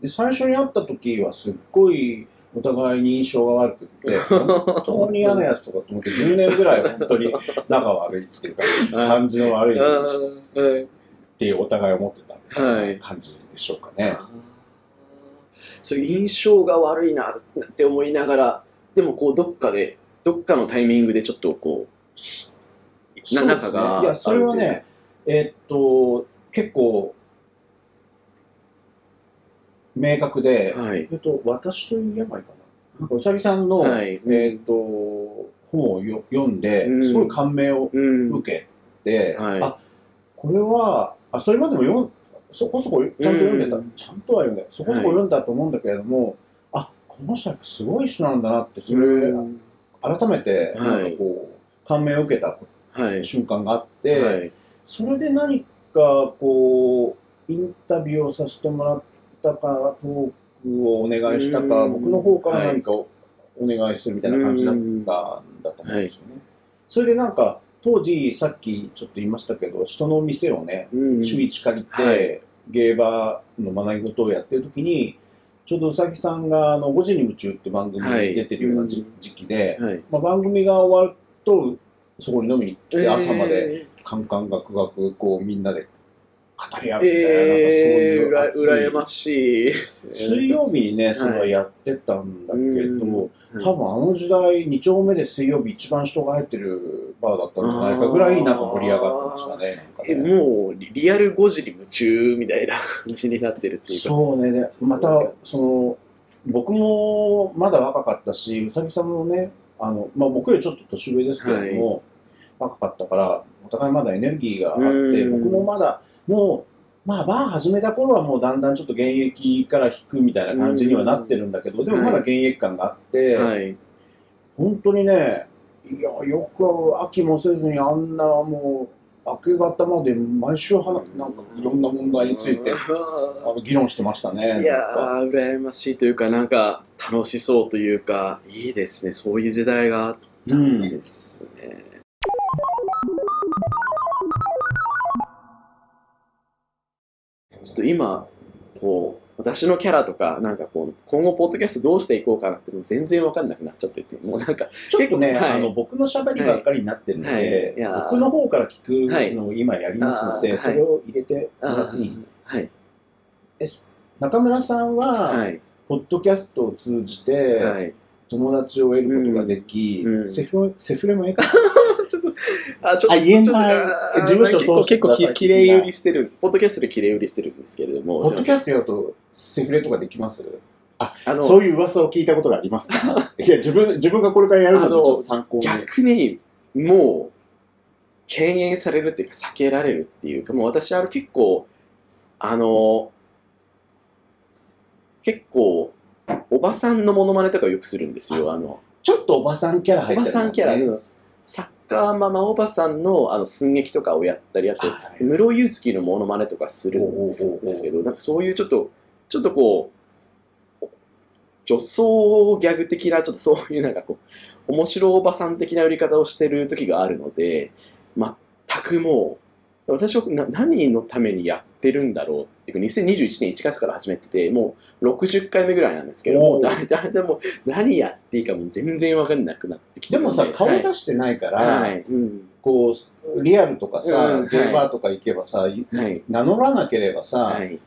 で、最初に会った時はすっごいお互いに印象が悪くって、本当に嫌なやつとかと思って10年ぐらい本当に仲悪いっていうか、感じの悪いっはい。ていうお互い思ってた感じでしょうかね。そういう印象が悪いなって思いながら、でもこうどっかで、どっかのタイミングでちょっとこう、なね仲がいや、それはね、えーっと、結構、明確で、はい。えっと、私という病かな。うさぎさんの、はいえっと、本をよ読んで、うんすごい感銘をうん。受けて、はいあ、これは、あ、それまでも読んそこそこちゃんと読んでた、うんちゃんとは読んで、そこそこ読んだと思うんだけれども、あ、この人やっぱすごい人なんだなって、それ、うん改めて、はいなんかこう、感銘を受けたはい。瞬間があって、はい。それで何かこうインタビューをさせてもらったかトークをお願いしたかうん。僕の方から何かをお願いするみたいな感じだったんだと思うんですよね。それでなんか当時さっきちょっと言いましたけど人の店をねうん。週一借りて、はい。芸場の学び事をやってる時にちょうどうさぎさんがあの5時に夢中って番組に出てるような時期で、はい。まあ、番組が終わるとそこに飲みに来て朝まで。えカンカンガクガクこうみんなで語り合うみたいな、えー、なんかそういう羨ましい。水曜日にね、それはやってたんだけど、うん多分あの時代、2丁目で水曜日一番人が入ってるバーだったんじゃないかぐらいなんか盛り上がってましたね。なんかえねもうリリアル5時に夢中みたいな感じになってるっていうか。そうね、でまた、その、僕もまだ若かったし、うさぎさんもね、あの、まあ僕よりちょっと年上ですけれども、若かったから、お互いまだエネルギーがあって、うん僕もまだ、もう、まあバー始めた頃はもうだんだんちょっと現役から引くみたいな感じにはなってるんだけど、でもまだ現役感があって、はい。本当にね、いや、よく飽きもせずにあんなもう、明け方まで毎週はな、なんかいろんな問題について、あの議論してましたね。いやー、羨ましいというか、なんか楽しそうというか、いいですね。そういう時代があったんですね。ちょっと今、こう、私のキャラとか、なんかこう、今後、ポッドキャストどうしていこうかなって全然わかんなくなっちゃってて、もうなんか、ちょっとね、はいあの僕の喋りばっかりになってるので、はい。はい。僕の方から聞くのを今やりますので、はい。それを入れてもらあっていい、はい、中村さんは、はい、ポッドキャストを通じて、はい。友達を得ることができ、うん。うん。セフレセフレもええか。ちょっと、あ、ちょっと、あ言えない。事務所結構、通して結構き、きれい売りしてる、ポッドキャストできれい売りしてるんですけれども、ポッドキャスストやるとセフレとかできます？ト、あの、そういう噂を聞いたことがありますか？いや自分自分がこれからやるのでちあのょっと参考に。逆に、もう、敬遠されるっていうか、避けられるっていうか、もう私、あの、結構、あの、結構、おばさんのモノマネとかよくするんですよ。あの、ちょっとおばさんキャラ入おってる。ばさんキャラ、ねの。サッカーママおばさんのあの寸劇とかをやったり、あと、はい室井祐月のモノマネとかするんですけど、なんかそういうちょっと、ちょっとこう、女装ギャグ的な、ちょっとそういうなんかこう、面白おばさん的な売り方をしてる時があるので、全くもう、私はな何のためにやってるんだろうっていうか、2021年1月から始めてて、もう60回目ぐらいなんですけども、だいたいでも何やっていいかもう全然わかんなくなってきてで。もさ顔はい出してないから、はい、うん。こうリアルとかさ、うん。ゲーバーとか行けばさ、はい、名乗らなければさ、はい。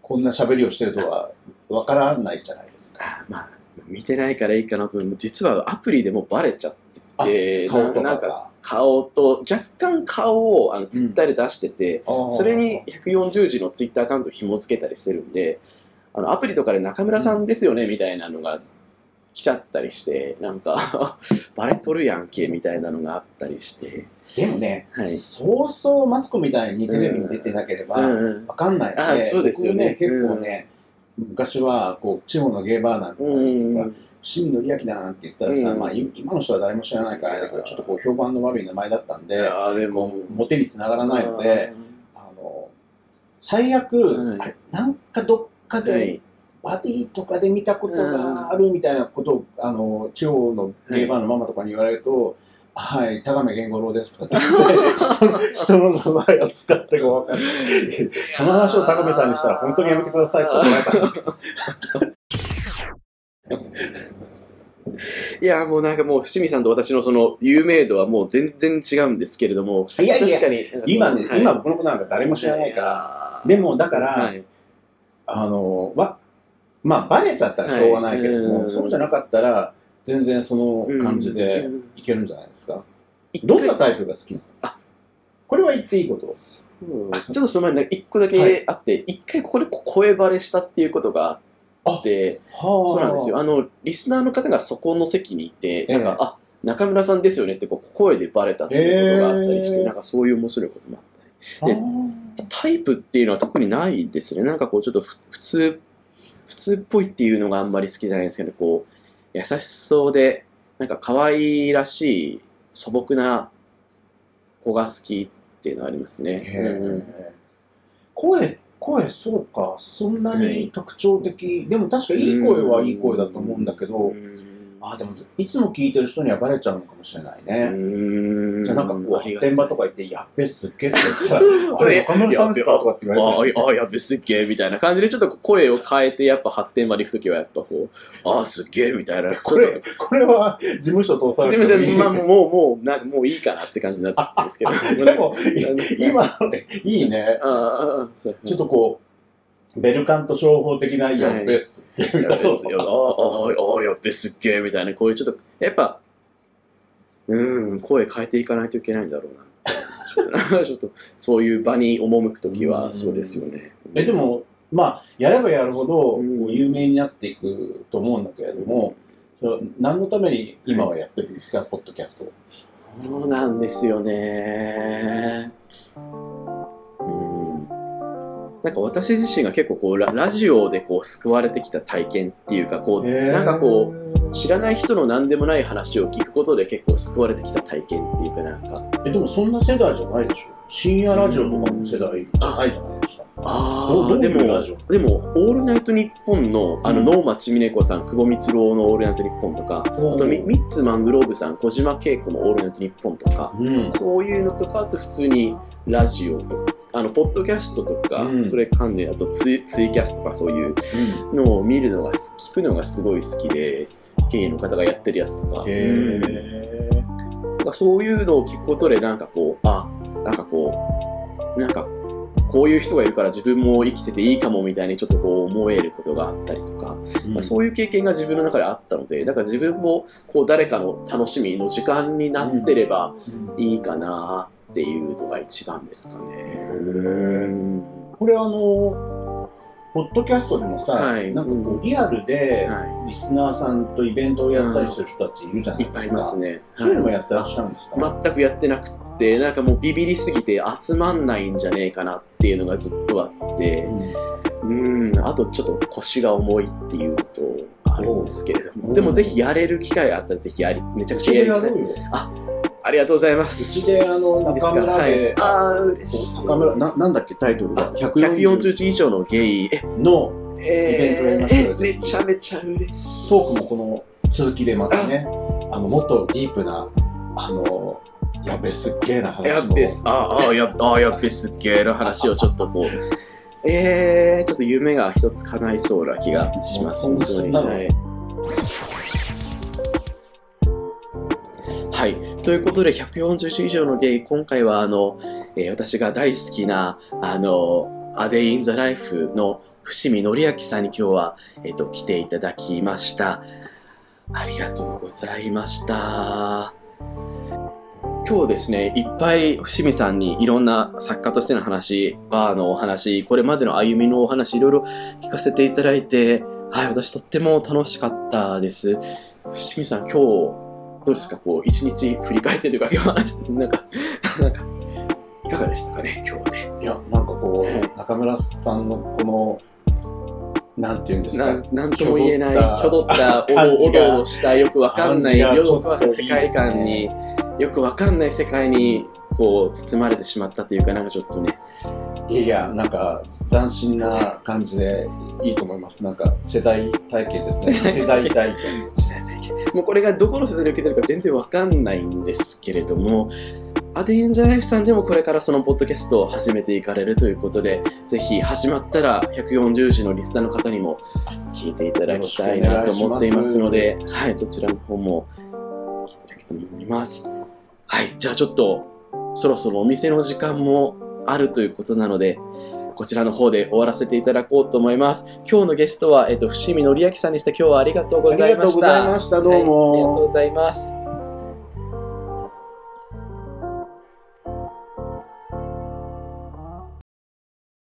こんな喋りをしてるとはわからないじゃないですか。あまあ、見てないからいいかなと思う。実はアプリでもバレちゃってて、顔とななんか。顔と、若干顔をあのツイッターで出してて、あー。それに140字のツイッターアカウントを紐付けたりしてるんで、あのアプリとかで中村さんですよね、みたいなのが来ちゃったりして、なんか、バレとるやんけ、みたいなのがあったりして。でもね、はい。そうそうマツコみたいにテレビに出てなければうんうん。わかんないので、あそうですよね。ね、結構ね、昔はこう地方のゲーバーなんかとか、ん。伏見紀明だなんて言ったらさ、うん。まあ、い今の人は誰も知らないからあれだけど、ちょっとこう評判の悪い名前だったんいで、やでも。モテにつながらないので、あの最悪、はいあれなんかどっかで、はいバディとかで見たことがあるみたいなことを、あの地方のゲーバーのママとかに言われると、はい、田亀源五郎ですとかって 人の名前を使ってこうわかん。ない。その話を高部さんにしたら、本当にやめてくださいって怒られた。いや、もうなんかもう、伏見さんと私のその有名度はもう全然違うんですけれども、いやいや確かに、今ね、はい今僕のことなんか誰も知らないから、らでもだからはい。あの、わ、まあ、バレちゃったらしょうがないけれども、はい。そうじゃなかったら、全然その感じでうん。いけるんじゃないですか？一どんな回タイプが好きなの？あ。これは言っていいこと？ちょっとその前に一個だけあって、一回ここで声バレしたっていうことがあって、はそうなんですよ。あの、リスナーの方がそこの席にいて、なんか、ええあ、中村さんですよねってこう声でバレたっていうことがあったりして、ええなんかそういう面白いこともあったり。であータイプっていうのは特にないですね。なんかこうちょっとふ普通、普通っぽいっていうのがあんまり好きじゃないんですけど、こう、優しそうで、なんか可愛らしい素朴な子が好きっていうのはありますね。へうんー声、声、そうか、そんなはい。に特徴的。でも確かいい声はいい声だと思うんだけど、うんあ、でも、いつも聞いてる人にはバレちゃうのかもしれないうね。ーじゃあなんかこう、発展場とか行って、やっべ、すっげえって言ったら、あれ、岡村さんですかとかって言われて。ああ、あやべ、すっげえ、みたいな感じで、ちょっと声を変えて、やっぱ発展まで行くときは、やっぱこう、ああ、すっげえ、みたいな。これ、これは事務所通されてすみません、まあ、もう、もう、なもういいかなって感じになってきてるんですけど。でも、今のね、いいね。ちょっとこう、ベルカント商法的なやっべっすっげえみたいなやべっすよ。ああ、ああ、やっべ、すっげえ、みたいな、こういうちょっと、やっぱ、うん、声変えていかないといけないんだろうな。ちょっとなちょっと、そういう場に赴くときは、そうですよね。え、でも、まあ、やればやるほど、有名になっていくと思うんだけれども、何のために今はやってるんですか、ポッドキャストを。そうなんですよね。うん。なんか私自身が結構こうララジオでこう救われてきた体験っていうかこうなんかこう知らない人の何でもない話を聞くことで結構救われてきた体験っていうかなんか。え、でもそんな世代じゃないでしょ？深夜ラジオとかの世代じゃないじゃないですか。うどうでもでも「オールナイトニッポン」のあのうん。能町みね子さん久保光郎の「オールナイトニッポン」とかあとミミッツ・マングローブさん小島恵子の「オールナイトニッポン」とかうん。そういうのとか、あと普通にラジオとか、あの、ポッドキャストとか、うん。それ関連、あとツイツイキャスとかそういうのを見るのが、聞くのがすごい好きで、ゲイの方がやってるやつとか、かそういうのを聞くことで、なんかこう、あ、なんかこう、なんか、こういう人がいるから自分も生きてていいかもみたいにちょっとこう思えることがあったりとか、まあそういう経験が自分の中であったので、だから自分もこう誰かの楽しみの時間になってれば、うん。いいかなっていうのが一番ですかね。うんこれあの、ポッドキャストでもさ、はい。なんかこうリアルではリスナーさんとイベントをやったりする人たちいるじゃないい、いっですか。ぱいいますね。そういうのもはいやってらっしゃるんですか、全くやってなくって、なんかもうビビりすぎて集まんないんじゃねえかなっていうのがずっとあって、うん、あとちょっと腰が重いっていうのとあるんですけれども、うん。でもぜひやれる機会があったらぜひやり、めちゃくうちちゃやりたい。でやろうよ。ありがとうございます。うちであのいいですか中村ではい、ああ、嬉しい。中村な、なんだっけタイトルが？あ140以上のゲイ、え、のイベントやりましょうよえー、めちゃめちゃ嬉しい。トークもこの続きでまたね、あの、もっとディープな、あの、やべすっげえな話を。やっべす、ああ、やあやっべすっげえの話をちょっとこう、えー、ちょっと夢が一つ叶いそうな気がします。本当に。はい。ということで、140種以上のゲイ、今回は、あの、えー私が大好きな、あの、A Day in the Life の伏見則明さんに今日は、えっ、と、来ていただきました。ありがとうございました。今日ですね、いっぱい伏見さんにいろんな作家としての話、バーのお話、これまでの歩みのお話、いろいろ聞かせていただいて、はい、私とっても楽しかったです。伏見さん、今日、どうですか？こう、一日振り返ってというか、今日話して、なんか、なんか、いかがでしたかね今日はね。いや、なんかこはう、中村さんのこの、なんていうんですか？なん、なんとも言えない、挙挙動った、おどおどおどした、よくわかんない、よくわかんない世界観に、よくわかんない世界に、こう、包まれてしまったというか、なんかちょっとね、いやなんか斬新な感じでいいと思います。なんか世代体験ですね。世 世代体代体験。もうこれがどこの世代で受けてるか全然わかんないんですけれども、アデイエンジャーライフさんでもこれからそのポッドキャストを始めていかれるということで、ぜひ始まったら140字のリスナーの方にも聞いていただきたいなと思っていますので、はい、そちらの方も聞いていただきたいと思います。はい、じゃあちょっとそろそろお店の時間もあるということなので、こちらの方で終わらせていただこうと思います。今日のゲストは、えっと、伏見則明さんでした。今日はありがとうございました。ありがとうございました。どうはいありがとうも。ございます。